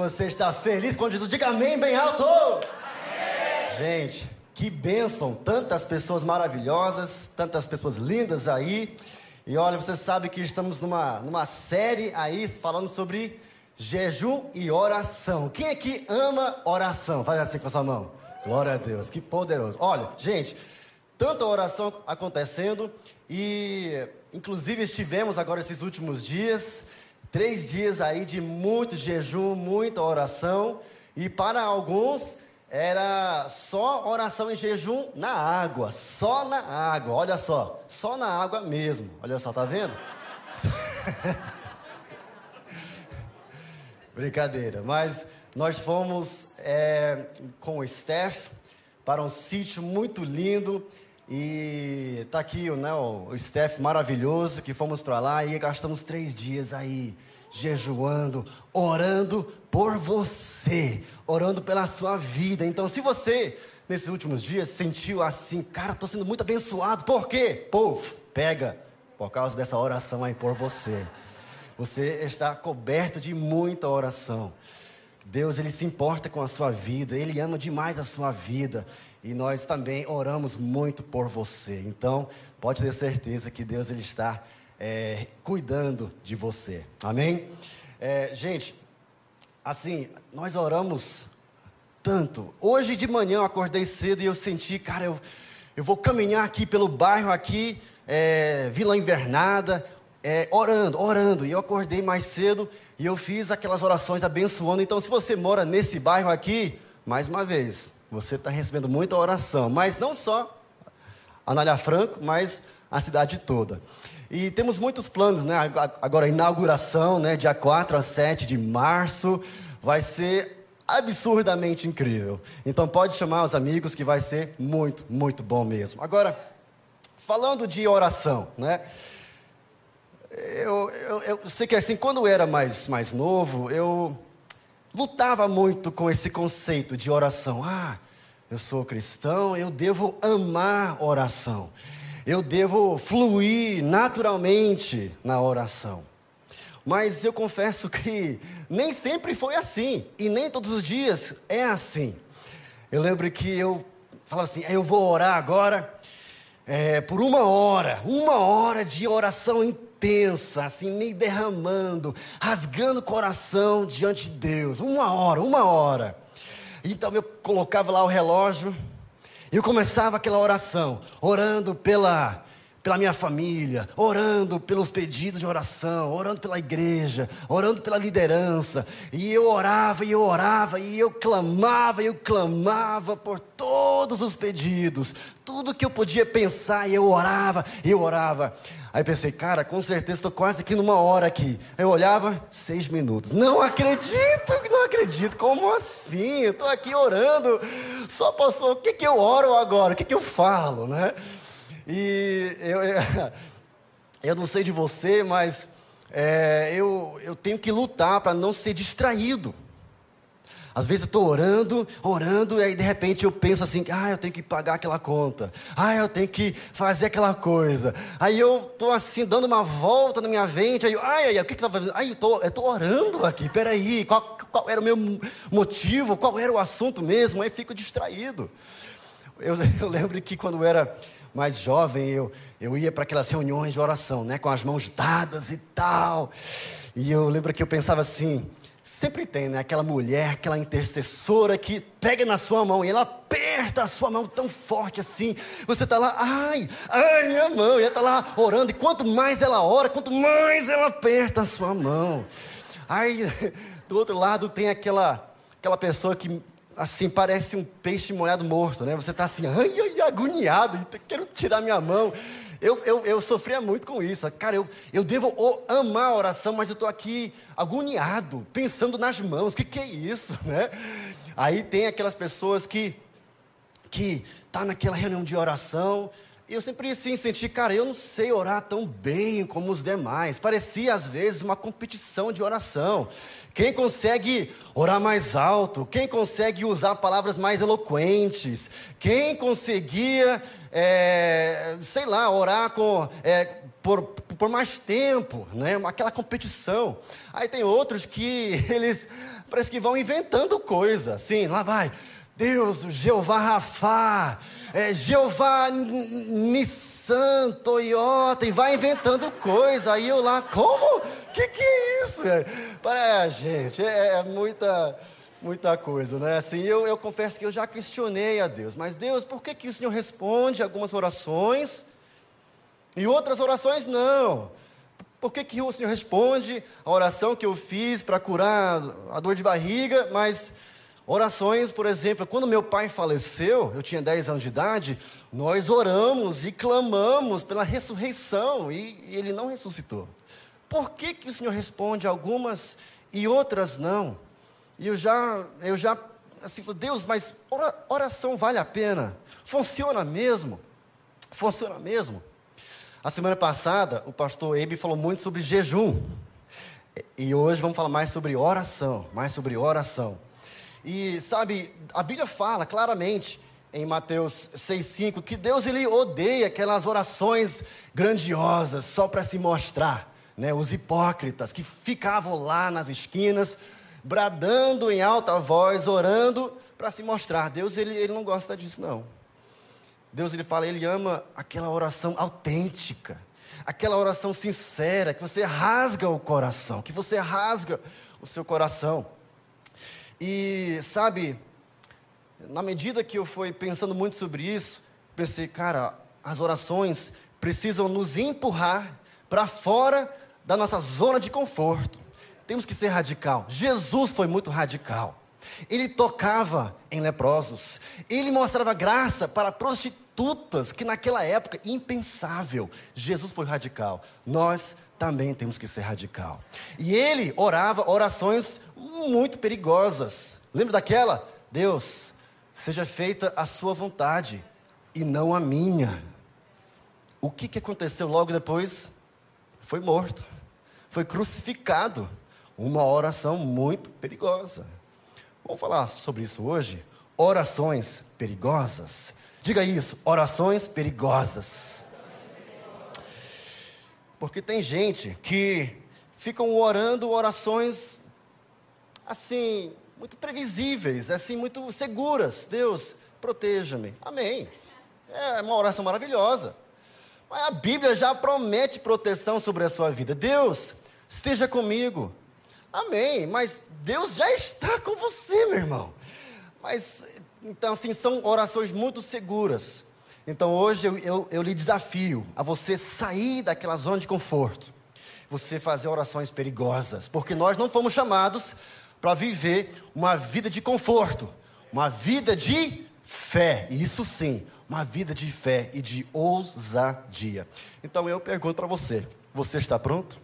você está feliz com Jesus, diga amém bem alto! Amém. Gente, que bênção! Tantas pessoas maravilhosas, tantas pessoas lindas aí. E olha, você sabe que estamos numa, numa série aí falando sobre jejum e oração. Quem aqui ama oração? Faz assim com a sua mão. Glória a Deus, que poderoso. Olha, gente, tanta oração acontecendo e, inclusive, estivemos agora esses últimos dias, três dias aí de muito jejum, muita oração. E para alguns era só oração em jejum na água, só na água, olha só, só na água mesmo, olha só, tá vendo? Brincadeira, mas nós fomos é, com o Steph para um sítio muito lindo e tá aqui né, o, o Steph maravilhoso que fomos para lá e gastamos três dias aí jejuando, orando por você, orando pela sua vida. Então, se você nesses últimos dias sentiu assim, cara, estou sendo muito abençoado, por quê? Povo, pega, por causa dessa oração aí por você. Você está coberto de muita oração. Deus, Ele se importa com a sua vida, Ele ama demais a sua vida. E nós também oramos muito por você. Então, pode ter certeza que Deus, Ele está é, cuidando de você. Amém? É, gente, assim, nós oramos tanto. Hoje de manhã eu acordei cedo e eu senti, cara, eu, eu vou caminhar aqui pelo bairro aqui, é, Vila Invernada, é, orando, orando. E eu acordei mais cedo e eu fiz aquelas orações abençoando. Então, se você mora nesse bairro aqui, mais uma vez, você está recebendo muita oração. Mas não só Anália Franco, mas a cidade toda. E temos muitos planos, né? Agora, inauguração, né? Dia 4 a 7 de março. Vai ser absurdamente incrível. Então, pode chamar os amigos que vai ser muito, muito bom mesmo. Agora, falando de oração, né? Eu, eu, eu sei que assim, quando eu era mais, mais novo, eu lutava muito com esse conceito de oração. Ah, eu sou cristão, eu devo amar oração. Eu devo fluir naturalmente na oração. Mas eu confesso que nem sempre foi assim, e nem todos os dias é assim. Eu lembro que eu falava assim: eu vou orar agora é, por uma hora, uma hora de oração intensa intensa, assim, meio derramando, rasgando o coração diante de Deus. Uma hora, uma hora. Então eu colocava lá o relógio e eu começava aquela oração, orando pela pela minha família, orando pelos pedidos de oração, orando pela igreja, orando pela liderança. E eu orava, e eu orava, e eu clamava, e eu clamava por todos os pedidos, tudo que eu podia pensar, e eu orava, e eu orava. Aí pensei, cara, com certeza estou quase aqui numa hora aqui. Eu olhava, seis minutos. Não acredito, não acredito. Como assim? Estou aqui orando. Só passou. O que, que eu oro agora? O que, que eu falo, né? E eu, eu não sei de você, mas é, eu, eu tenho que lutar para não ser distraído. Às vezes eu estou orando, orando, e aí de repente eu penso assim: ah, eu tenho que pagar aquela conta, ah, eu tenho que fazer aquela coisa. Aí eu estou assim, dando uma volta na minha mente, aí, ai, ai, o que que está fazendo? Ai, eu estou orando aqui, peraí, qual, qual era o meu motivo, qual era o assunto mesmo? Aí fico distraído. Eu, eu lembro que quando eu era mais jovem, eu, eu ia para aquelas reuniões de oração, né, com as mãos dadas e tal. E eu lembro que eu pensava assim, Sempre tem, né? Aquela mulher, aquela intercessora que pega na sua mão e ela aperta a sua mão tão forte assim. Você está lá, ai, ai, minha mão. E ela está lá orando. E quanto mais ela ora, quanto mais ela aperta a sua mão. Aí, do outro lado, tem aquela, aquela pessoa que, assim, parece um peixe molhado morto, né? Você está assim, ai, ai, agoniado, quero tirar minha mão. Eu, eu, eu sofria muito com isso. Cara, eu, eu devo amar a oração, mas eu estou aqui agoniado, pensando nas mãos. O que, que é isso, né? Aí tem aquelas pessoas que que tá naquela reunião de oração. E eu sempre assim senti, cara, eu não sei orar tão bem como os demais. Parecia às vezes uma competição de oração. Quem consegue orar mais alto? Quem consegue usar palavras mais eloquentes? Quem conseguia, é, sei lá, orar com, é, por, por mais tempo, né? aquela competição. Aí tem outros que eles parece que vão inventando coisa. Assim, lá vai. Deus, Jeová Rafá, é, Jeová Nissan, Toyota, e vai inventando coisa. Aí eu lá, como? Que que é isso? É, gente, é, é muita muita coisa, né? Assim, eu, eu confesso que eu já questionei a Deus, mas Deus, por que, que o Senhor responde algumas orações e outras orações não? Por que, que o Senhor responde a oração que eu fiz para curar a dor de barriga, mas orações, por exemplo, quando meu pai faleceu, eu tinha 10 anos de idade, nós oramos e clamamos pela ressurreição e, e ele não ressuscitou. Por que, que o Senhor responde algumas e outras não? E eu já, eu já, assim, Deus, mas oração vale a pena? Funciona mesmo? Funciona mesmo? A semana passada, o pastor Ebe falou muito sobre jejum. E hoje vamos falar mais sobre oração, mais sobre oração. E sabe, a Bíblia fala claramente em Mateus 6:5 que Deus ele odeia aquelas orações grandiosas só para se mostrar, né? Os hipócritas que ficavam lá nas esquinas bradando em alta voz, orando para se mostrar. Deus ele, ele não gosta disso não. Deus ele fala, ele ama aquela oração autêntica, aquela oração sincera, que você rasga o coração, que você rasga o seu coração. E sabe, na medida que eu fui pensando muito sobre isso, pensei, cara, as orações precisam nos empurrar para fora da nossa zona de conforto. Temos que ser radical. Jesus foi muito radical. Ele tocava em leprosos. Ele mostrava graça para prostitutas, que naquela época impensável. Jesus foi radical. Nós também temos que ser radical. E ele orava orações muito perigosas. Lembra daquela? Deus, seja feita a sua vontade e não a minha. O que, que aconteceu logo depois? Foi morto, foi crucificado. Uma oração muito perigosa. Vamos falar sobre isso hoje? Orações perigosas. Diga isso, orações perigosas. Porque tem gente que ficam orando orações assim, muito previsíveis, assim, muito seguras. Deus, proteja-me. Amém. É uma oração maravilhosa. Mas a Bíblia já promete proteção sobre a sua vida. Deus, esteja comigo. Amém, mas Deus já está com você, meu irmão. Mas, então, assim, são orações muito seguras. Então, hoje eu, eu, eu lhe desafio a você sair daquela zona de conforto, você fazer orações perigosas, porque nós não fomos chamados para viver uma vida de conforto, uma vida de fé, isso sim, uma vida de fé e de ousadia. Então eu pergunto para você: você está pronto?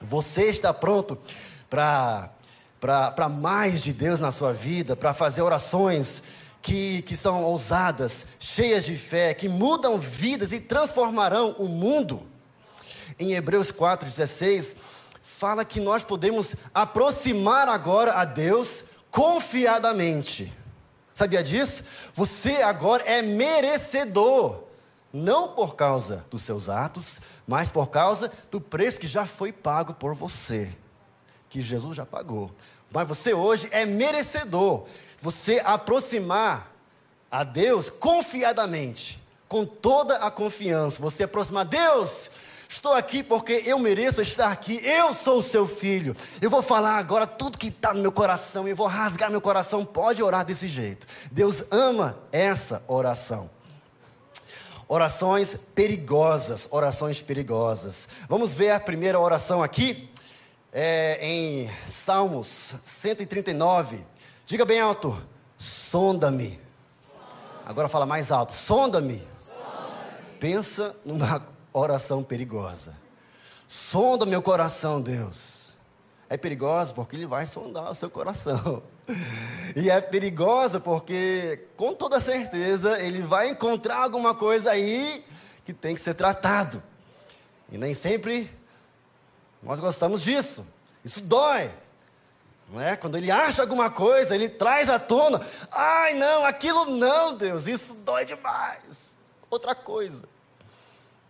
Você está pronto para mais de Deus na sua vida, para fazer orações que, que são ousadas, cheias de fé, que mudam vidas e transformarão o mundo. Em Hebreus 4,16, fala que nós podemos aproximar agora a Deus confiadamente. Sabia disso? Você agora é merecedor, não por causa dos seus atos, mas por causa do preço que já foi pago por você que Jesus já pagou. Mas você hoje é merecedor. Você aproximar a Deus confiadamente, com toda a confiança. Você aproximar Deus. Estou aqui porque eu mereço estar aqui. Eu sou o seu filho. Eu vou falar agora tudo que está no meu coração. Eu vou rasgar meu coração. Pode orar desse jeito. Deus ama essa oração. Orações perigosas, orações perigosas. Vamos ver a primeira oração aqui é, em Salmos 139. Diga bem alto: sonda-me. Agora fala mais alto: sonda-me. Pensa numa oração perigosa. Sonda meu coração, Deus. É perigosa porque Ele vai sondar o seu coração. E é perigosa porque, com toda certeza, Ele vai encontrar alguma coisa aí que tem que ser tratado. E nem sempre nós gostamos disso. Isso dói. Não é? Quando ele acha alguma coisa, ele traz à tona. Ai, não, aquilo não, Deus, isso dói demais. Outra coisa.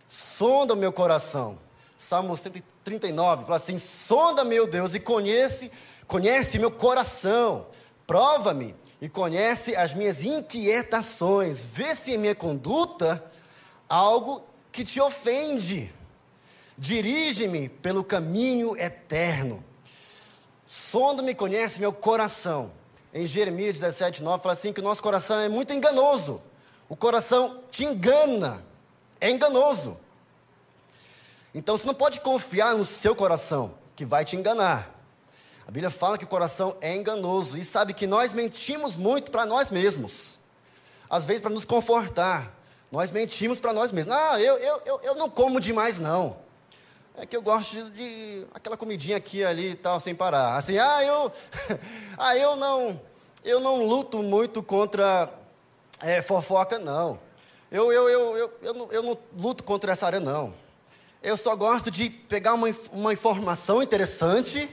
Sonda o meu coração. Salmo 139 fala assim: Sonda, meu Deus, e conhece conhece meu coração, prova-me e conhece as minhas inquietações, vê se em minha conduta algo que te ofende. Dirige-me pelo caminho eterno. Sonda-me, conhece meu coração. Em Jeremias 17, 9, fala assim: que o nosso coração é muito enganoso. O coração te engana, é enganoso. Então você não pode confiar no seu coração, que vai te enganar. A Bíblia fala que o coração é enganoso e sabe que nós mentimos muito para nós mesmos. Às vezes para nos confortar. Nós mentimos para nós mesmos. Ah, eu, eu, eu, eu não como demais, não. É que eu gosto de, de aquela comidinha aqui ali e tal, sem parar. Assim, ah, eu, ah, eu não, eu não luto muito contra é, fofoca, não. Eu, eu, eu, eu, eu, não, eu não luto contra essa área, não. Eu só gosto de pegar uma, uma informação interessante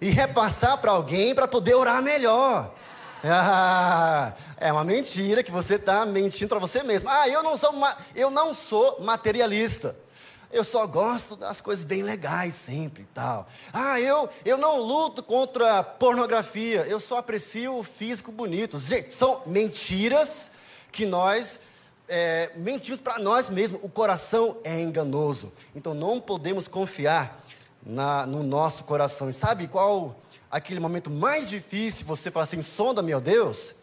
e repassar para alguém para poder orar melhor. Ah, é uma mentira que você está mentindo para você mesmo. Ah, eu não, sou eu não sou materialista. Eu só gosto das coisas bem legais sempre e tal. Ah, eu, eu não luto contra pornografia. Eu só aprecio o físico bonito. Gente, são mentiras que nós é, mentimos para nós mesmos. O coração é enganoso. Então não podemos confiar na, no nosso coração. E sabe qual aquele momento mais difícil, você fala assim, sonda, meu Deus,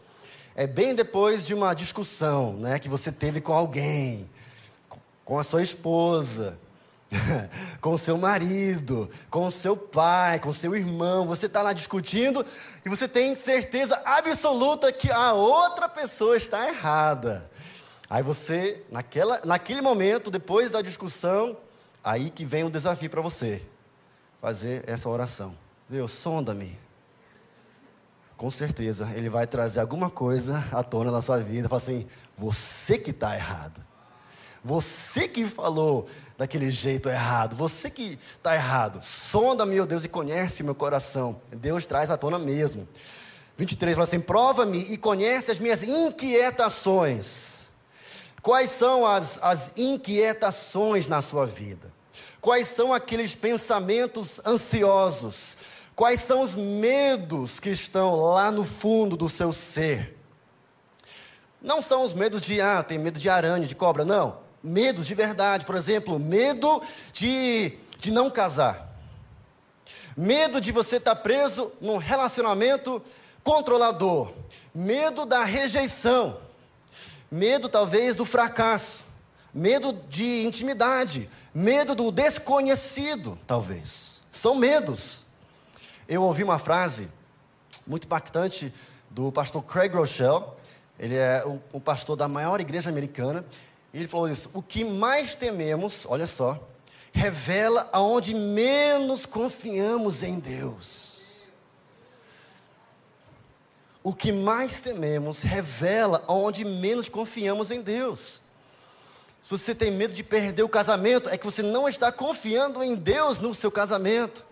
é bem depois de uma discussão, né, que você teve com alguém, com a sua esposa, com o seu marido, com o seu pai, com o seu irmão, você está lá discutindo e você tem certeza absoluta que a outra pessoa está errada. Aí você, naquela, naquele momento, depois da discussão, aí que vem o desafio para você fazer essa oração. Deus, sonda-me. Com certeza, Ele vai trazer alguma coisa à tona na sua vida. Fala assim: você que está errado. Você que falou daquele jeito errado. Você que está errado. Sonda, meu Deus, e conhece meu coração. Deus traz à tona mesmo. 23 fala assim: prova-me e conhece as minhas inquietações. Quais são as, as inquietações na sua vida? Quais são aqueles pensamentos ansiosos? Quais são os medos que estão lá no fundo do seu ser? Não são os medos de, ah, tem medo de aranha, de cobra, não. Medos de verdade, por exemplo, medo de, de não casar. Medo de você estar preso num relacionamento controlador. Medo da rejeição. Medo, talvez, do fracasso. Medo de intimidade Medo do desconhecido, talvez. São medos. Eu ouvi uma frase muito impactante do pastor Craig Rochelle. Ele é o pastor da maior igreja americana. E ele falou isso: o que mais tememos, olha só, revela aonde menos confiamos em Deus. O que mais tememos revela aonde menos confiamos em Deus. Se você tem medo de perder o casamento, é que você não está confiando em Deus no seu casamento.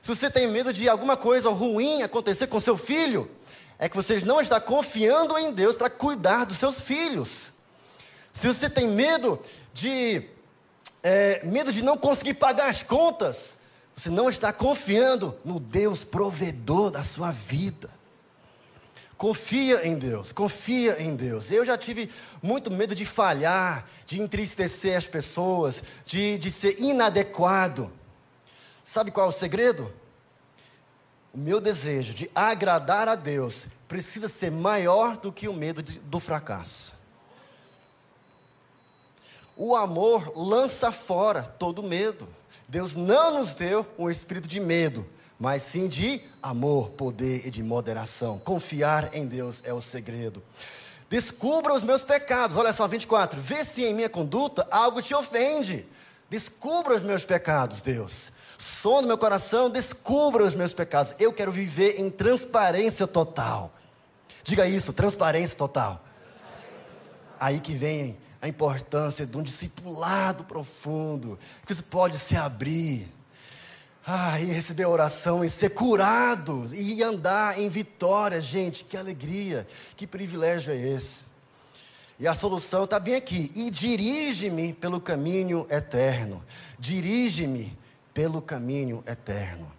Se você tem medo de alguma coisa ruim acontecer com seu filho, é que você não está confiando em Deus para cuidar dos seus filhos. Se você tem medo de é, medo de não conseguir pagar as contas, você não está confiando no Deus provedor da sua vida. Confia em Deus, confia em Deus. Eu já tive muito medo de falhar, de entristecer as pessoas, de, de ser inadequado. Sabe qual é o segredo? O meu desejo de agradar a Deus precisa ser maior do que o medo de, do fracasso. O amor lança fora todo medo. Deus não nos deu um espírito de medo, mas sim de amor, poder e de moderação. Confiar em Deus é o segredo. Descubra os meus pecados. Olha só, 24. Vê se em minha conduta algo te ofende. Descubra os meus pecados, Deus. Som no meu coração, descubra os meus pecados. Eu quero viver em transparência total. Diga isso, transparência total. Aí que vem a importância de um discipulado profundo, que você pode se abrir ah, e receber a oração e ser curado e andar em vitória, gente, que alegria, que privilégio é esse. E a solução está bem aqui. E dirige-me pelo caminho eterno. Dirige-me pelo caminho eterno.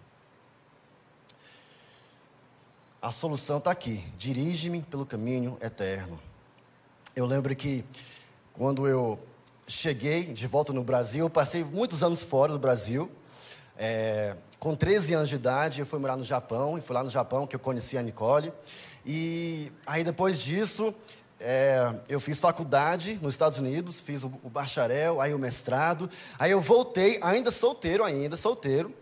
a solução está aqui. Dirige-me pelo caminho eterno. Eu lembro que quando eu cheguei de volta no Brasil, passei muitos anos fora do Brasil. É, com 13 anos de idade, eu fui morar no Japão, e foi lá no Japão que eu conheci a Nicole. E aí depois disso, é, eu fiz faculdade nos Estados Unidos, fiz o, o, bacharel, aí o mestrado. Aí eu voltei, ainda solteiro, ainda solteiro,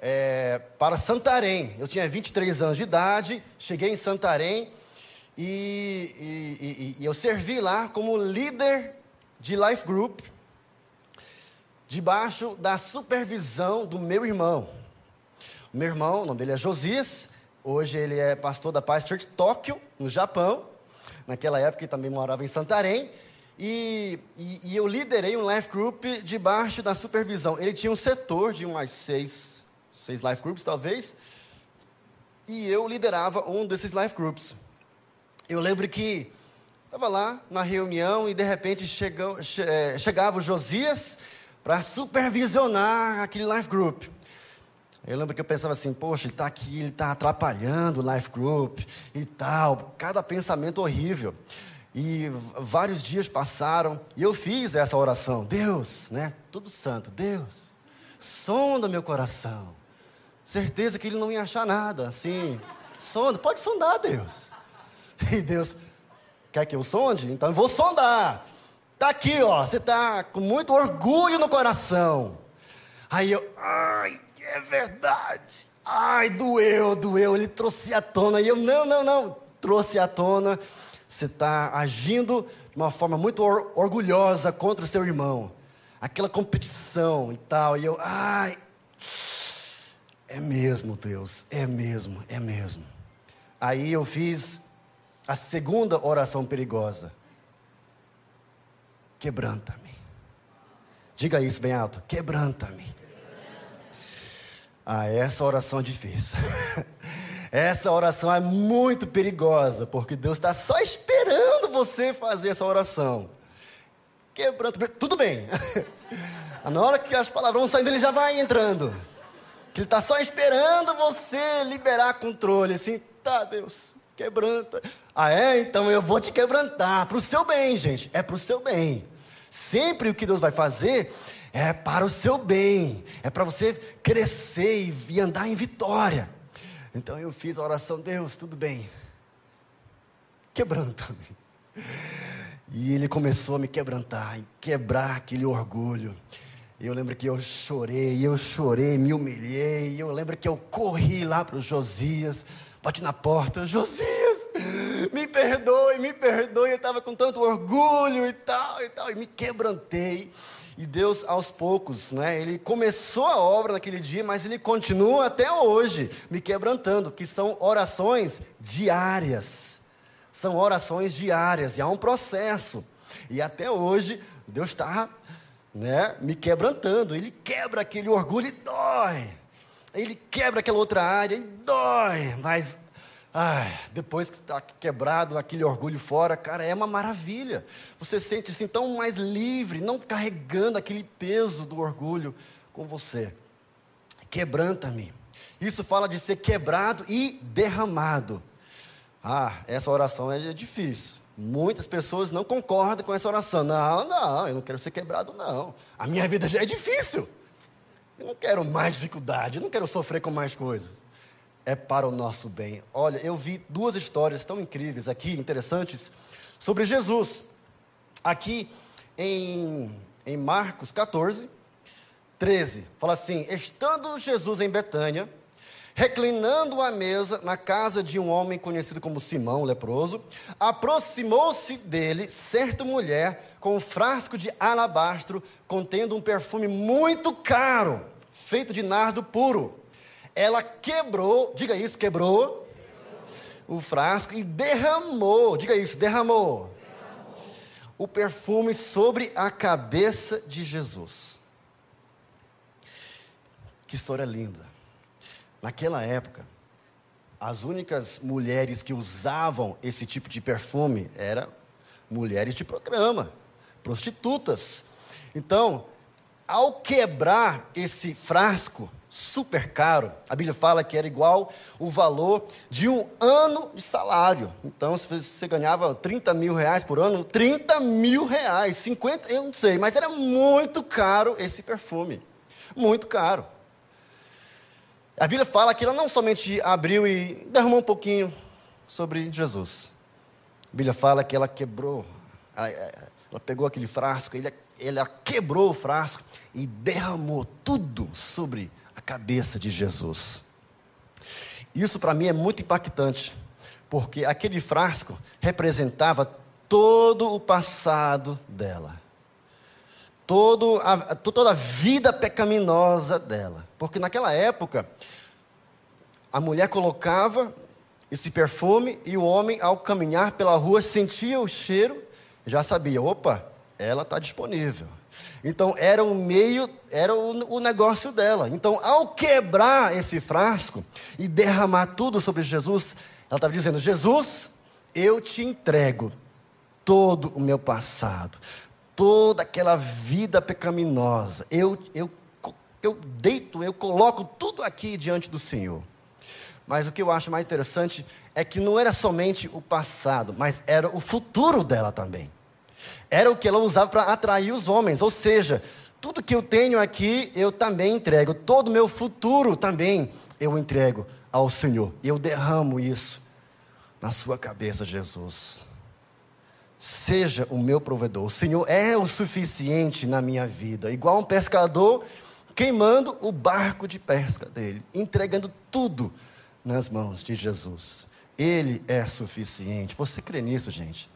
é, para Santarém. Eu tinha 23 anos de idade, cheguei em Santarém e, e, e, e eu servi lá como líder de Life Group, debaixo da supervisão do meu irmão. O meu irmão, o nome dele é Josias, hoje ele é pastor da Paz Church Tóquio, no Japão. Naquela época ele também morava em Santarém. E, e, e, eu liderei um life group debaixo da supervisão. Ele tinha um setor de umas seis, seis life groups, talvez. E eu liderava um desses life groups. Eu lembro que estava lá na reunião e de repente chegou, che, é, chegava o Josias para supervisionar aquele life group. Eu lembro que eu pensava assim, poxa, ele está aqui, ele está atrapalhando o life group e tal. Cada pensamento horrível. E vários dias passaram e eu fiz essa oração. Deus, né? Tudo santo. Deus, sonda meu coração. Certeza que ele não ia achar nada, assim. Sonda, pode sondar, Deus. E Deus, quer que eu sonde? Então eu vou sondar. Tá aqui, ó. Você tá com muito orgulho no coração. Aí eu, ai, é verdade. Ai, doeu, doeu. Ele trouxe à tona. E eu, não, não, não. Trouxe à tona. Você está agindo de uma forma muito or orgulhosa contra o seu irmão. Aquela competição e tal. E eu, ai, é mesmo, Deus. É mesmo, é mesmo. Aí eu fiz a segunda oração perigosa. Quebranta-me. Diga isso bem alto. Quebranta-me. Ah, essa oração é difícil. essa oração é muito perigosa, porque Deus está só esperando você fazer essa oração. Quebrando, tudo bem. Na hora que as palavras vão saindo, ele já vai entrando. Que ele está só esperando você liberar controle. Assim, tá, Deus, quebranta. Ah, é? Então eu vou te quebrantar. Para o seu bem, gente. É para o seu bem. Sempre o que Deus vai fazer é para o seu bem, é para você crescer e andar em vitória. Então eu fiz a oração, Deus, tudo bem, quebranta-me. E ele começou a me quebrantar, quebrar aquele orgulho. Eu lembro que eu chorei, eu chorei, me humilhei. Eu lembro que eu corri lá para o Josias, bati na porta, Josias, me perdoe, me perdoe. Eu estava com tanto orgulho e tal e tal, e me quebrantei. E Deus, aos poucos, né, Ele começou a obra naquele dia, mas Ele continua até hoje me quebrantando, que são orações diárias. São orações diárias, e há um processo. E até hoje, Deus está né, me quebrantando. Ele quebra aquele orgulho e dói. Ele quebra aquela outra área e dói. Mas Ai, depois que está quebrado aquele orgulho fora, cara, é uma maravilha. Você sente assim tão mais livre, não carregando aquele peso do orgulho com você. Quebranta-me. Isso fala de ser quebrado e derramado. Ah, essa oração é difícil. Muitas pessoas não concordam com essa oração. Não, não, eu não quero ser quebrado, não. A minha vida já é difícil. Eu não quero mais dificuldade, eu não quero sofrer com mais coisas é para o nosso bem. Olha, eu vi duas histórias tão incríveis aqui, interessantes, sobre Jesus. Aqui em, em Marcos 14, 13, fala assim: Estando Jesus em Betânia, reclinando à mesa na casa de um homem conhecido como Simão, leproso, aproximou-se dele certa mulher com um frasco de alabastro contendo um perfume muito caro, feito de nardo puro ela quebrou, diga isso, quebrou, o frasco e derramou, diga isso, derramou, derramou o perfume sobre a cabeça de Jesus. Que história linda. Naquela época, as únicas mulheres que usavam esse tipo de perfume eram mulheres de programa, prostitutas. Então, ao quebrar esse frasco, super caro. A Bíblia fala que era igual o valor de um ano de salário. Então, se você ganhava 30 mil reais por ano, 30 mil reais, 50, eu não sei, mas era muito caro esse perfume. Muito caro. A Bíblia fala que ela não somente abriu e derramou um pouquinho sobre Jesus. A Bíblia fala que ela quebrou, ela pegou aquele frasco, ela quebrou o frasco e derramou tudo sobre a cabeça de Jesus. Isso para mim é muito impactante, porque aquele frasco representava todo o passado dela, todo a, toda a vida pecaminosa dela. Porque naquela época, a mulher colocava esse perfume e o homem, ao caminhar pela rua, sentia o cheiro, já sabia: opa, ela está disponível. Então era o meio, era o, o negócio dela. Então, ao quebrar esse frasco e derramar tudo sobre Jesus, ela estava dizendo: Jesus, eu te entrego todo o meu passado, toda aquela vida pecaminosa. Eu, eu, eu deito, eu coloco tudo aqui diante do Senhor. Mas o que eu acho mais interessante é que não era somente o passado, mas era o futuro dela também era o que ela usava para atrair os homens. Ou seja, tudo que eu tenho aqui eu também entrego, todo o meu futuro também eu entrego ao Senhor. Eu derramo isso na sua cabeça, Jesus. Seja o meu provedor. O Senhor é o suficiente na minha vida. Igual um pescador queimando o barco de pesca dele, entregando tudo nas mãos de Jesus. Ele é suficiente. Você crê nisso, gente?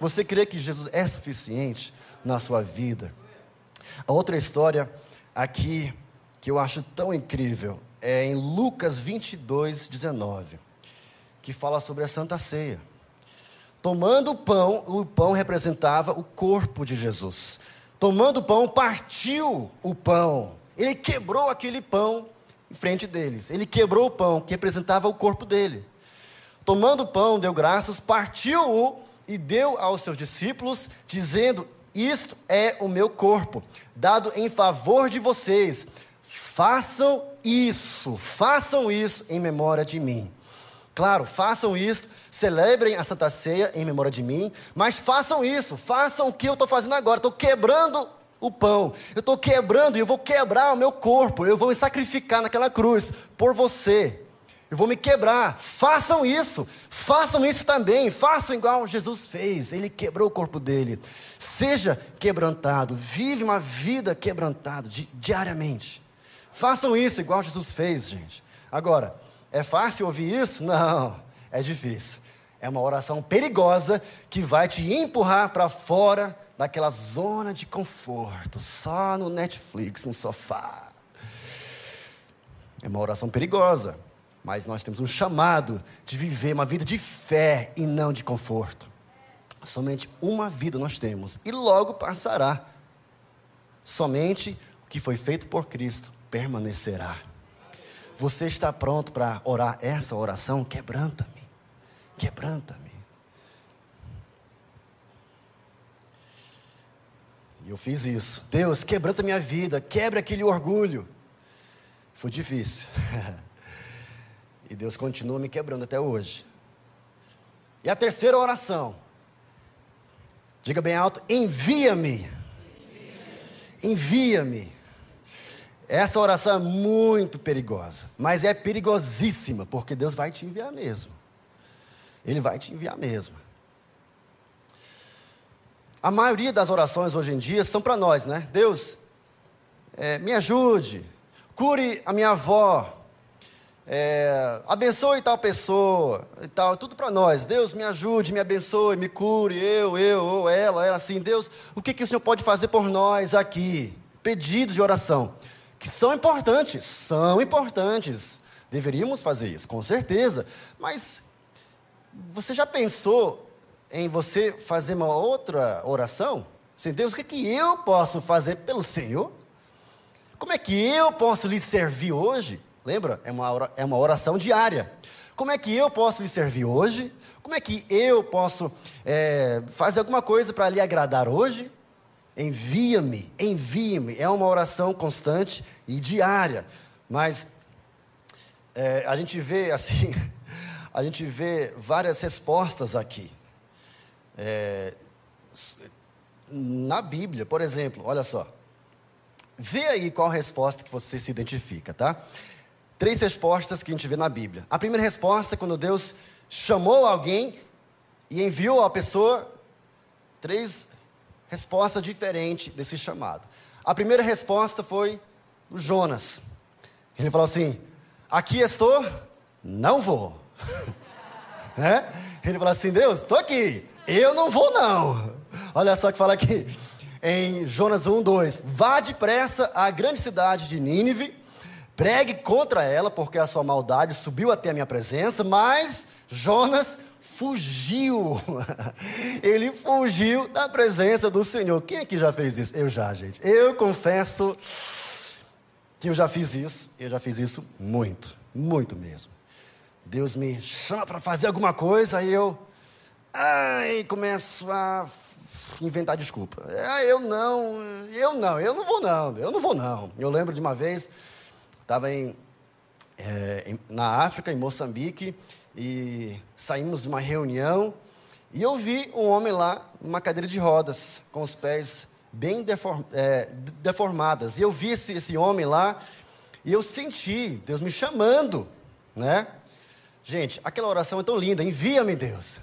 Você crê que Jesus é suficiente na sua vida? A outra história aqui que eu acho tão incrível é em Lucas 22, 19, que fala sobre a Santa Ceia. Tomando o pão, o pão representava o corpo de Jesus. Tomando o pão, partiu o pão. Ele quebrou aquele pão em frente deles. Ele quebrou o pão que representava o corpo dele. Tomando o pão, deu graças, partiu-o e deu aos seus discípulos, dizendo: Isto é o meu corpo, dado em favor de vocês. Façam isso, façam isso em memória de mim. Claro, façam isso, celebrem a Santa Ceia em memória de mim, mas façam isso, façam o que eu estou fazendo agora. Estou quebrando o pão, eu estou quebrando e eu vou quebrar o meu corpo, eu vou me sacrificar naquela cruz por você. Eu vou me quebrar. Façam isso. Façam isso também. Façam igual Jesus fez. Ele quebrou o corpo dele. Seja quebrantado. Vive uma vida quebrantada di diariamente. Façam isso igual Jesus fez, gente. Agora, é fácil ouvir isso? Não, é difícil. É uma oração perigosa que vai te empurrar para fora daquela zona de conforto, só no Netflix, no sofá. É uma oração perigosa. Mas nós temos um chamado de viver uma vida de fé e não de conforto. Somente uma vida nós temos e logo passará. Somente o que foi feito por Cristo permanecerá. Você está pronto para orar essa oração? Quebranta-me. Quebranta-me. E eu fiz isso. Deus, quebranta minha vida, quebra aquele orgulho. Foi difícil. E Deus continua me quebrando até hoje. E a terceira oração. Diga bem alto: envia-me. Envia-me. Essa oração é muito perigosa, mas é perigosíssima, porque Deus vai te enviar mesmo. Ele vai te enviar mesmo. A maioria das orações hoje em dia são para nós, né? Deus, é, me ajude, cure a minha avó, é, abençoe tal pessoa e tal, tudo para nós. Deus me ajude, me abençoe, me cure, eu, eu, ou ela, ela assim. Deus, o que, que o Senhor pode fazer por nós aqui? Pedidos de oração, que são importantes, são importantes. Deveríamos fazer isso, com certeza. Mas você já pensou em você fazer uma outra oração? Assim, Deus, o que, que eu posso fazer pelo Senhor? Como é que eu posso lhe servir hoje? Lembra? É uma, é uma oração diária. Como é que eu posso lhe servir hoje? Como é que eu posso é, fazer alguma coisa para lhe agradar hoje? Envia-me, envia-me. É uma oração constante e diária. Mas é, a gente vê assim, a gente vê várias respostas aqui. É, na Bíblia, por exemplo, olha só. Vê aí qual resposta que você se identifica, tá? Três respostas que a gente vê na Bíblia. A primeira resposta é quando Deus chamou alguém e enviou a pessoa. Três respostas diferentes desse chamado. A primeira resposta foi o Jonas. Ele falou assim: Aqui estou, não vou. né? Ele falou assim: Deus, estou aqui, eu não vou não. Olha só que fala aqui em Jonas 1, 2: Vá depressa à grande cidade de Nínive, pregue contra ela, porque a sua maldade subiu até a minha presença, mas Jonas fugiu. Ele fugiu da presença do Senhor. Quem aqui já fez isso? Eu já, gente. Eu confesso que eu já fiz isso. Eu já fiz isso muito, muito mesmo. Deus me chama para fazer alguma coisa, aí eu ai, começo a inventar desculpa. Ah, eu não, eu não, eu não vou não, eu não vou não. Eu lembro de uma vez, estava em, é, na África, em Moçambique, e saímos de uma reunião e eu vi um homem lá numa cadeira de rodas, com os pés bem deform, é, deformadas. E eu vi esse, esse homem lá e eu senti Deus me chamando, né? Gente, aquela oração é tão linda, envia-me Deus.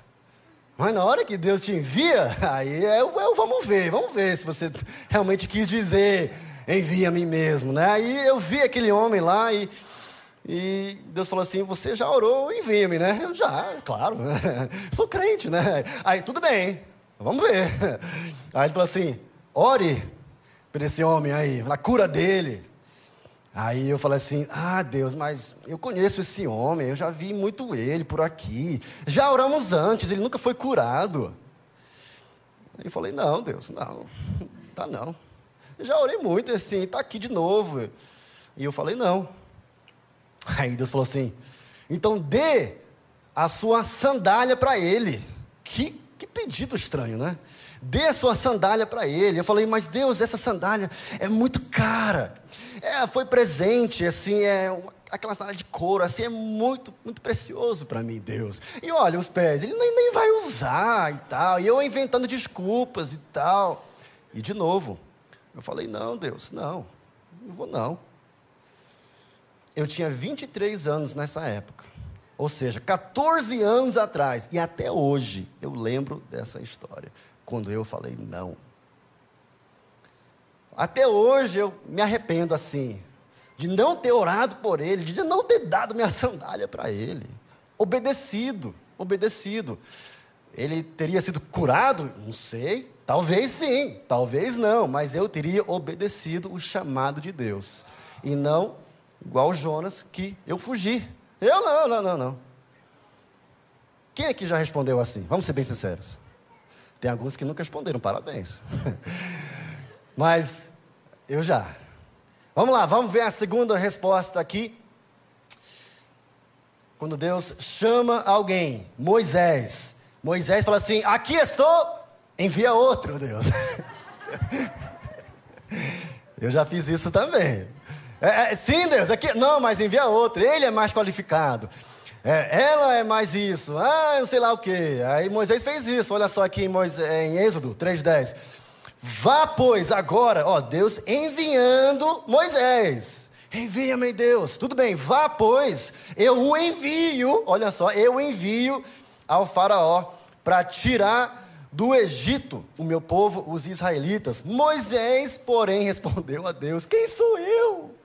Mas na hora que Deus te envia, aí é, é, vamos ver, vamos ver se você realmente quis dizer, envia-me mesmo, né? Aí eu vi aquele homem lá e e Deus falou assim: Você já orou, envia-me, né? Eu já, claro, sou crente, né? Aí, tudo bem, vamos ver. Aí ele falou assim: Ore por esse homem aí, na cura dele. Aí eu falei assim: Ah, Deus, mas eu conheço esse homem, eu já vi muito ele por aqui. Já oramos antes, ele nunca foi curado. Aí eu falei: Não, Deus, não, tá não. Já orei muito assim, tá aqui de novo. E eu falei: Não. Aí Deus falou assim: então dê a sua sandália para ele. Que, que pedido estranho, né? Dê a sua sandália para ele. Eu falei, mas Deus, essa sandália é muito cara. É, foi presente, assim, é uma, aquela sandália de couro, assim, é muito, muito precioso para mim, Deus. E olha os pés, ele nem, nem vai usar e tal. E eu inventando desculpas e tal. E de novo, eu falei, não, Deus, não, não vou não. Eu tinha 23 anos nessa época. Ou seja, 14 anos atrás. E até hoje eu lembro dessa história. Quando eu falei não. Até hoje eu me arrependo assim. De não ter orado por ele. De não ter dado minha sandália para ele. Obedecido. Obedecido. Ele teria sido curado? Não sei. Talvez sim. Talvez não. Mas eu teria obedecido o chamado de Deus. E não igual Jonas, que eu fugi. Eu não, não, não, não. Quem aqui já respondeu assim? Vamos ser bem sinceros. Tem alguns que nunca responderam, parabéns. Mas eu já. Vamos lá, vamos ver a segunda resposta aqui. Quando Deus chama alguém, Moisés. Moisés fala assim: Aqui estou, envia outro, Deus. eu já fiz isso também. É, é, sim, Deus, aqui, não, mas envia outro, ele é mais qualificado. É, ela é mais isso, ah, não sei lá o que. Aí Moisés fez isso, olha só aqui em, Moisés, é, em Êxodo 3,10. Vá, pois, agora, ó, Deus enviando Moisés. Envia-me, Deus. Tudo bem, vá, pois, eu o envio, olha só, eu envio ao Faraó para tirar do Egito o meu povo, os israelitas. Moisés, porém, respondeu a Deus: Quem sou eu?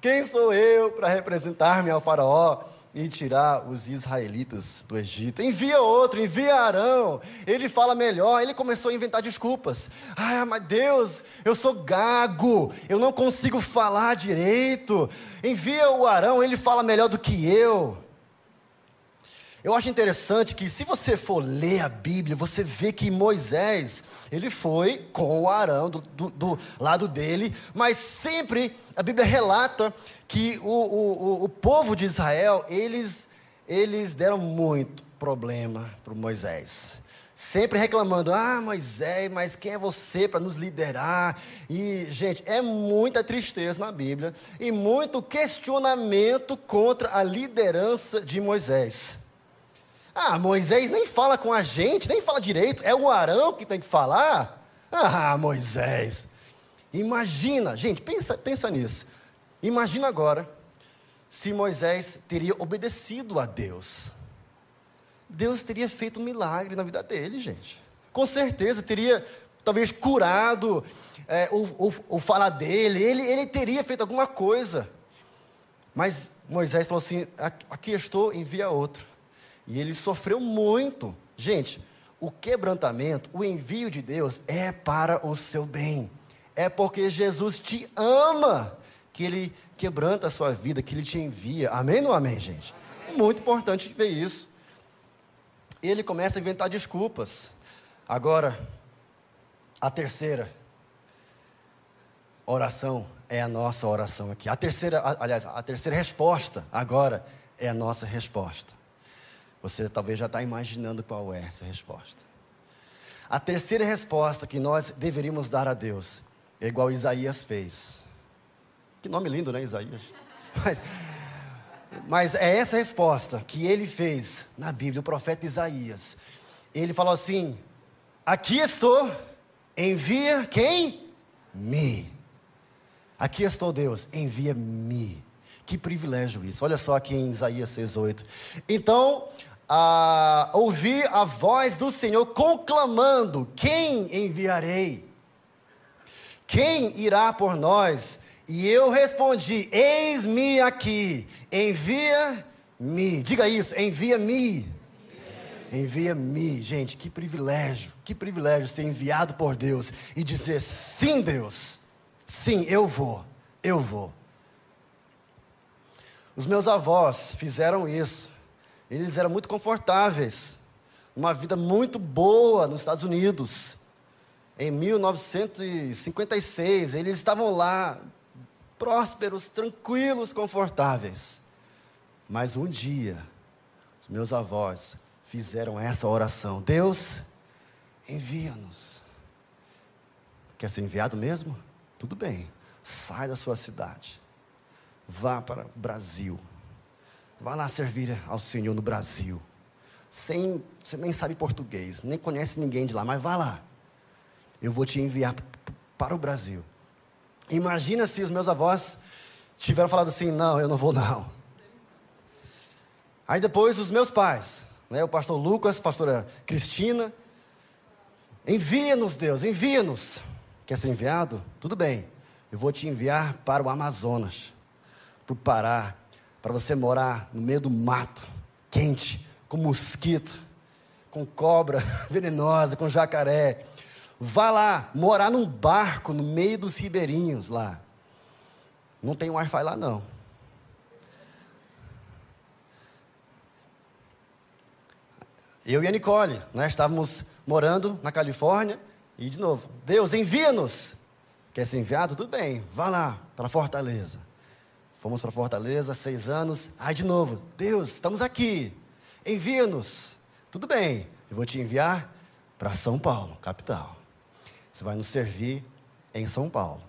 Quem sou eu para representar-me ao Faraó e tirar os israelitas do Egito? Envia outro, envia Arão. Ele fala melhor. Ele começou a inventar desculpas. Ah, mas Deus, eu sou gago, eu não consigo falar direito. Envia o Arão, ele fala melhor do que eu. Eu acho interessante que se você for ler a Bíblia, você vê que Moisés, ele foi com o Arão do, do, do lado dele, mas sempre a Bíblia relata que o, o, o povo de Israel, eles, eles deram muito problema para Moisés. Sempre reclamando, ah, Moisés, mas quem é você para nos liderar? E, gente, é muita tristeza na Bíblia e muito questionamento contra a liderança de Moisés. Ah, Moisés nem fala com a gente, nem fala direito, é o Arão que tem que falar? Ah, Moisés. Imagina, gente, pensa, pensa nisso. Imagina agora se Moisés teria obedecido a Deus. Deus teria feito um milagre na vida dele, gente. Com certeza, teria talvez curado é, o, falar dele, ele, ele teria feito alguma coisa. Mas Moisés falou assim: aqui estou, envia outro. E ele sofreu muito. Gente, o quebrantamento, o envio de Deus é para o seu bem. É porque Jesus te ama que ele quebranta a sua vida, que ele te envia. Amém ou amém, gente? Muito importante ver isso. Ele começa a inventar desculpas. Agora, a terceira oração é a nossa oração aqui. A terceira, aliás, a terceira resposta agora é a nossa resposta. Você talvez já está imaginando qual é essa resposta. A terceira resposta que nós deveríamos dar a Deus é igual Isaías fez. Que nome lindo, né, Isaías? Mas, mas é essa resposta que ele fez na Bíblia, o profeta Isaías. Ele falou assim: Aqui estou, envia quem? Me. Aqui estou, Deus, envia-me. Que privilégio isso. Olha só aqui em Isaías 6,8. Então, a, ouvi a voz do Senhor conclamando: Quem enviarei? Quem irá por nós? E eu respondi: Eis-me aqui, envia-me. Diga isso, envia-me. Envia-me, gente, que privilégio, que privilégio ser enviado por Deus e dizer: sim, Deus, sim, eu vou, eu vou. Os meus avós fizeram isso. Eles eram muito confortáveis, uma vida muito boa nos Estados Unidos. Em 1956, eles estavam lá, prósperos, tranquilos, confortáveis. Mas um dia, os meus avós fizeram essa oração: Deus, envia-nos. Quer ser enviado mesmo? Tudo bem, sai da sua cidade, vá para o Brasil Vá lá servir ao Senhor no Brasil. Sem, você nem sabe português, nem conhece ninguém de lá, mas vá lá. Eu vou te enviar para o Brasil. Imagina se os meus avós tiveram falado assim: não, eu não vou não. Aí depois os meus pais, né, o pastor Lucas, a pastora Cristina, envia-nos, Deus, envia-nos. Quer ser enviado? Tudo bem, eu vou te enviar para o Amazonas, para o Pará, para você morar no meio do mato, quente, com mosquito, com cobra venenosa, com jacaré. Vá lá, morar num barco no meio dos ribeirinhos lá. Não tem Wi-Fi lá não. Eu e a Nicole, nós estávamos morando na Califórnia e de novo, Deus envia-nos. Quer ser enviado? Tudo bem, vá lá para Fortaleza. Fomos para Fortaleza, seis anos. Ai, de novo, Deus, estamos aqui. Envia-nos. Tudo bem, eu vou te enviar para São Paulo, capital. Você vai nos servir em São Paulo.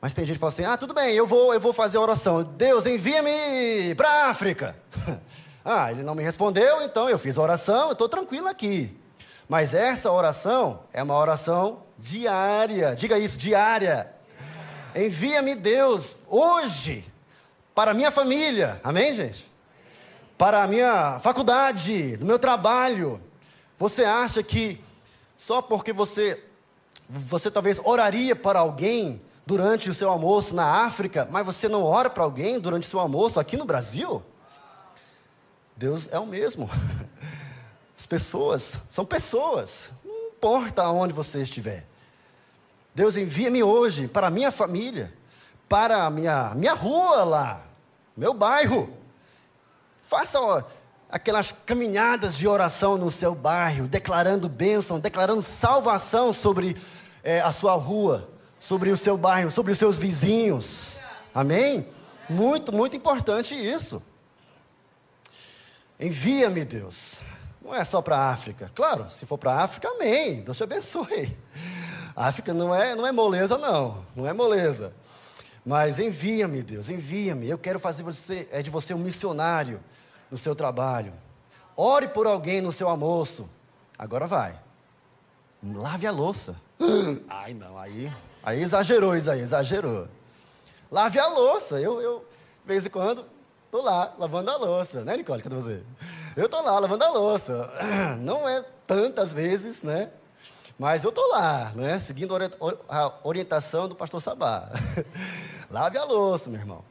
Mas tem gente que fala assim: ah, tudo bem, eu vou, eu vou fazer a oração. Deus, envia-me para a África. ah, ele não me respondeu, então eu fiz a oração, eu estou tranquilo aqui. Mas essa oração é uma oração diária. Diga isso, diária. Envia-me Deus hoje para a minha família. Amém, gente? Para a minha faculdade, no meu trabalho. Você acha que só porque você você talvez oraria para alguém durante o seu almoço na África, mas você não ora para alguém durante o seu almoço aqui no Brasil? Deus é o mesmo. As pessoas são pessoas, não importa onde você estiver. Deus envia-me hoje para a minha família, para a minha, minha rua lá, meu bairro. Faça ó, aquelas caminhadas de oração no seu bairro, declarando bênção, declarando salvação sobre é, a sua rua, sobre o seu bairro, sobre os seus vizinhos. Amém? Muito, muito importante isso. Envia-me, Deus. Não é só para a África. Claro, se for para a África, amém. Deus te abençoe. África não é, não é moleza, não. Não é moleza. Mas envia-me, Deus, envia-me. Eu quero fazer você, é de você um missionário no seu trabalho. Ore por alguém no seu almoço. Agora vai. Lave a louça. Ai, não, aí, aí exagerou, Isaí, exagerou. Lave a louça. Eu, eu, de vez em quando, tô lá lavando a louça, né, Nicole? Cadê você? Eu tô lá lavando a louça. Não é tantas vezes, né? Mas eu tô lá, né? Seguindo a orientação do pastor Sabá. Lave a louça, meu irmão.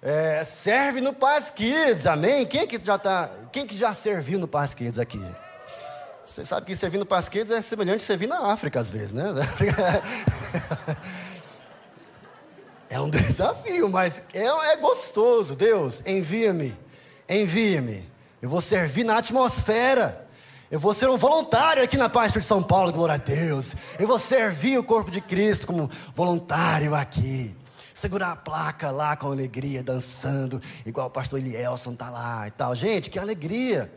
É, serve no Paz Kids, amém? Quem que já tá, quem que já serviu no Paz Kids aqui? Você sabe que servir no Paz Kids é semelhante a servir na África às vezes, né? É um desafio, mas é, é gostoso. Deus, envia-me, envia-me. Eu vou servir na atmosfera. Eu vou ser um voluntário aqui na Paz de São Paulo, glória a Deus. Eu vou servir o corpo de Cristo como voluntário aqui. Segurar a placa lá com alegria, dançando, igual o pastor Elielson tá lá e tal. Gente, que alegria,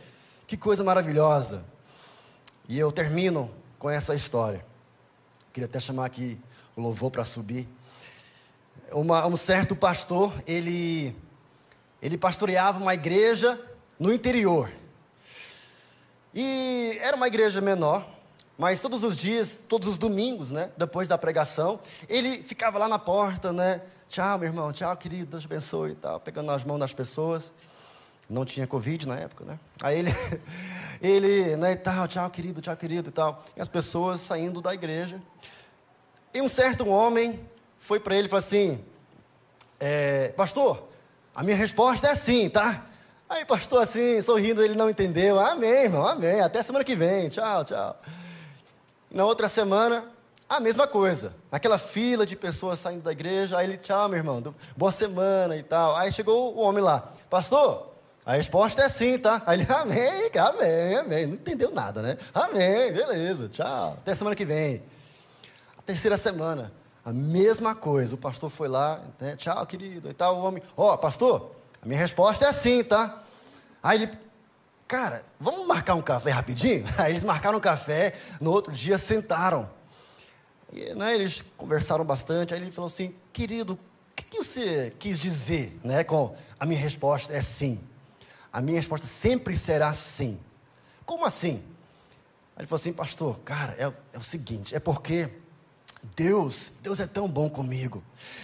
que coisa maravilhosa. E eu termino com essa história. Queria até chamar aqui o louvor para subir uma, um certo pastor, ele, ele pastoreava uma igreja no interior. E era uma igreja menor, mas todos os dias, todos os domingos, né, depois da pregação, ele ficava lá na porta, né? Tchau, meu irmão, tchau, querido, Deus abençoe e tal, pegando as mãos das pessoas. Não tinha Covid na época, né? Aí ele, ele, né, e tal, tchau, querido, tchau, querido e tal. E as pessoas saindo da igreja. E um certo homem foi para ele e falou assim: é, Pastor, a minha resposta é sim, tá? Aí, pastor, assim, sorrindo, ele não entendeu. Amém, irmão, amém. Até semana que vem. Tchau, tchau. Na outra semana, a mesma coisa. Aquela fila de pessoas saindo da igreja. Aí ele, tchau, meu irmão, boa semana e tal. Aí chegou o homem lá, pastor, a resposta é sim, tá? Aí ele, amém, amém, amém. Não entendeu nada, né? Amém, beleza, tchau. Até semana que vem. A terceira semana, a mesma coisa. O pastor foi lá, né? tchau, querido, e tal. O homem, ó, oh, pastor, minha resposta é sim, tá? Aí ele, cara, vamos marcar um café rapidinho? Aí eles marcaram um café, no outro dia sentaram. E, né, eles conversaram bastante. Aí ele falou assim: querido, o que, que você quis dizer né, com a minha resposta é sim? A minha resposta sempre será sim. Como assim? Aí ele falou assim, pastor, cara, é, é o seguinte, é porque Deus, Deus é tão bom comigo.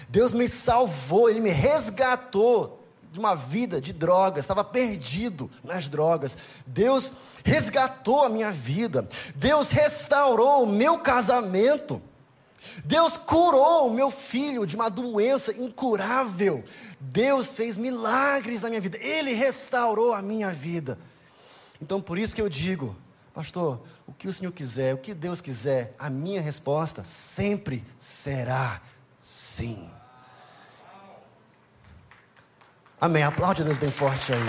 Deus me salvou, Ele me resgatou de uma vida de drogas, estava perdido nas drogas. Deus resgatou a minha vida. Deus restaurou o meu casamento. Deus curou o meu filho de uma doença incurável. Deus fez milagres na minha vida. Ele restaurou a minha vida. Então, por isso que eu digo, Pastor, o que o Senhor quiser, o que Deus quiser, a minha resposta sempre será sim. Amém. Aplaude a Deus bem forte aí.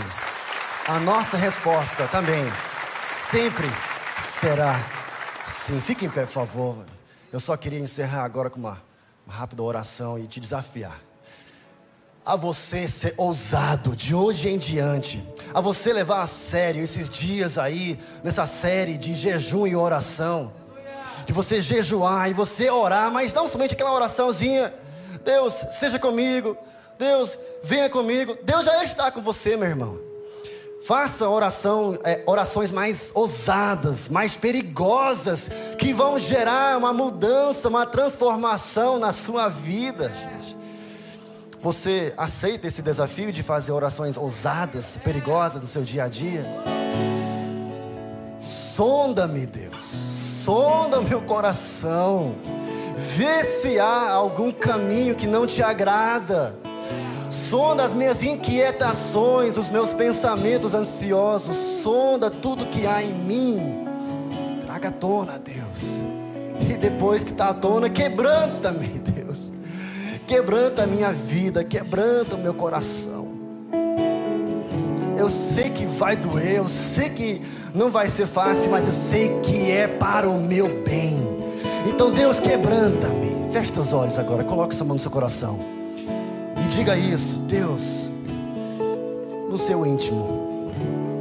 A nossa resposta também sempre será sim. Fique em pé, por favor. Eu só queria encerrar agora com uma, uma rápida oração e te desafiar a você ser ousado de hoje em diante, a você levar a sério esses dias aí, nessa série de jejum e oração, de você jejuar e você orar, mas não somente aquela oraçãozinha, Deus, seja comigo, Deus, venha comigo, Deus já está com você, meu irmão. Faça oração, é, orações mais ousadas, mais perigosas, que vão gerar uma mudança, uma transformação na sua vida, gente. Você aceita esse desafio de fazer orações ousadas, perigosas no seu dia a dia? Sonda-me, Deus. Sonda meu coração. Vê se há algum caminho que não te agrada. Sonda as minhas inquietações, os meus pensamentos ansiosos. Sonda tudo que há em mim. Traga à tona, Deus. E depois que está à tona, quebranta-me, Deus quebranta a minha vida, quebranta o meu coração. Eu sei que vai doer, eu sei que não vai ser fácil, mas eu sei que é para o meu bem. Então, Deus, quebranta-me. Feche teus olhos agora, coloque essa mão no seu coração. Diga isso, Deus, no seu íntimo.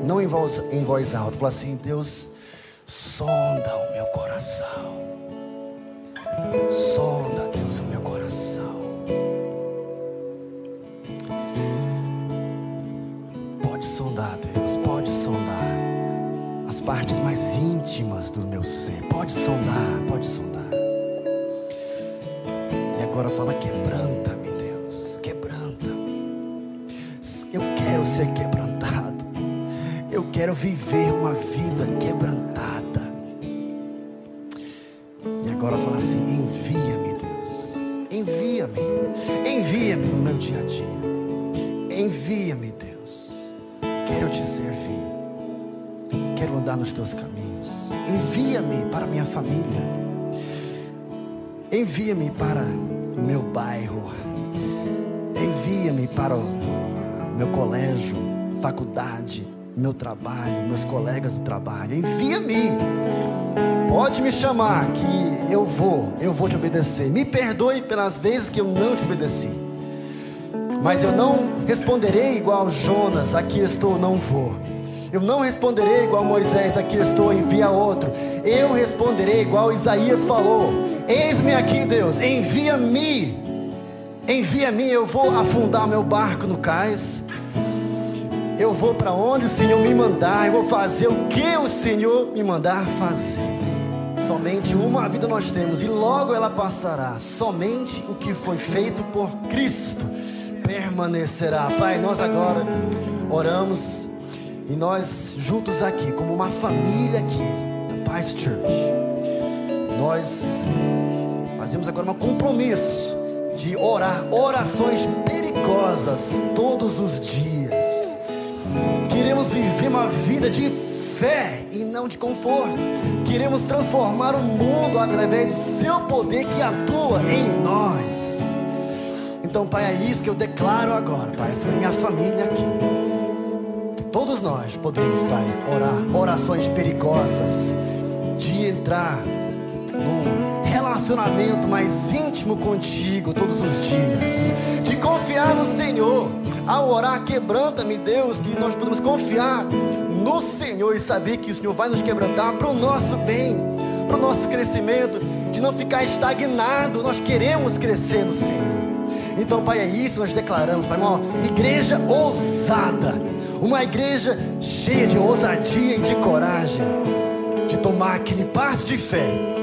não em voz, em voz alta, fala assim: Deus, sonda o meu coração. Sonda, Deus, o meu coração. Pode sondar, Deus, pode sondar as partes mais íntimas do meu ser. Pode sondar, pode sondar. E agora fala: quebranta-me, ser quebrantado. Eu quero viver uma vida quebrantada. E agora fala assim: envia-me, Deus. Envia-me. Envia-me no meu dia a dia. Envia-me, Deus. Quero te servir. Quero andar nos teus caminhos. Envia-me para minha família. Envia-me para o meu bairro. Envia-me para o meu colégio, faculdade, meu trabalho, meus colegas do trabalho. Envia-me. Pode me chamar que eu vou, eu vou te obedecer. Me perdoe pelas vezes que eu não te obedeci. Mas eu não responderei igual Jonas, aqui estou, não vou. Eu não responderei igual Moisés, aqui estou, envia outro. Eu responderei igual Isaías falou: Eis-me aqui, Deus, envia-me. Envia-me, eu vou afundar meu barco no cais. Eu vou para onde o Senhor me mandar, eu vou fazer o que o Senhor me mandar fazer. Somente uma vida nós temos e logo ela passará. Somente o que foi feito por Cristo permanecerá. Pai, nós agora oramos e nós juntos aqui, como uma família aqui da Paz Church, nós fazemos agora um compromisso de orar orações perigosas todos os dias. Queremos viver uma vida de fé e não de conforto. Queremos transformar o mundo através do seu poder que atua em nós. Então, Pai, é isso que eu declaro agora, Pai, sobre minha família aqui. Todos nós podemos, Pai, orar orações perigosas de entrar num relacionamento mais íntimo contigo todos os dias, de confiar no Senhor. Ao orar, quebranta-me, Deus, que nós podemos confiar no Senhor e saber que o Senhor vai nos quebrantar para o nosso bem, para o nosso crescimento, de não ficar estagnado. Nós queremos crescer no Senhor. Então, Pai, é isso nós declaramos, Pai, uma igreja ousada, uma igreja cheia de ousadia e de coragem, de tomar aquele passo de fé.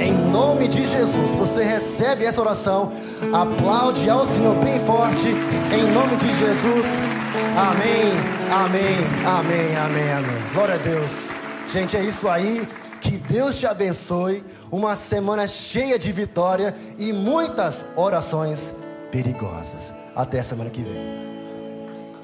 Em nome de Jesus, você recebe essa oração, aplaude ao Senhor bem forte, em nome de Jesus. Amém, amém, amém, amém, amém. Glória a Deus. Gente, é isso aí. Que Deus te abençoe. Uma semana cheia de vitória e muitas orações perigosas. Até semana que vem.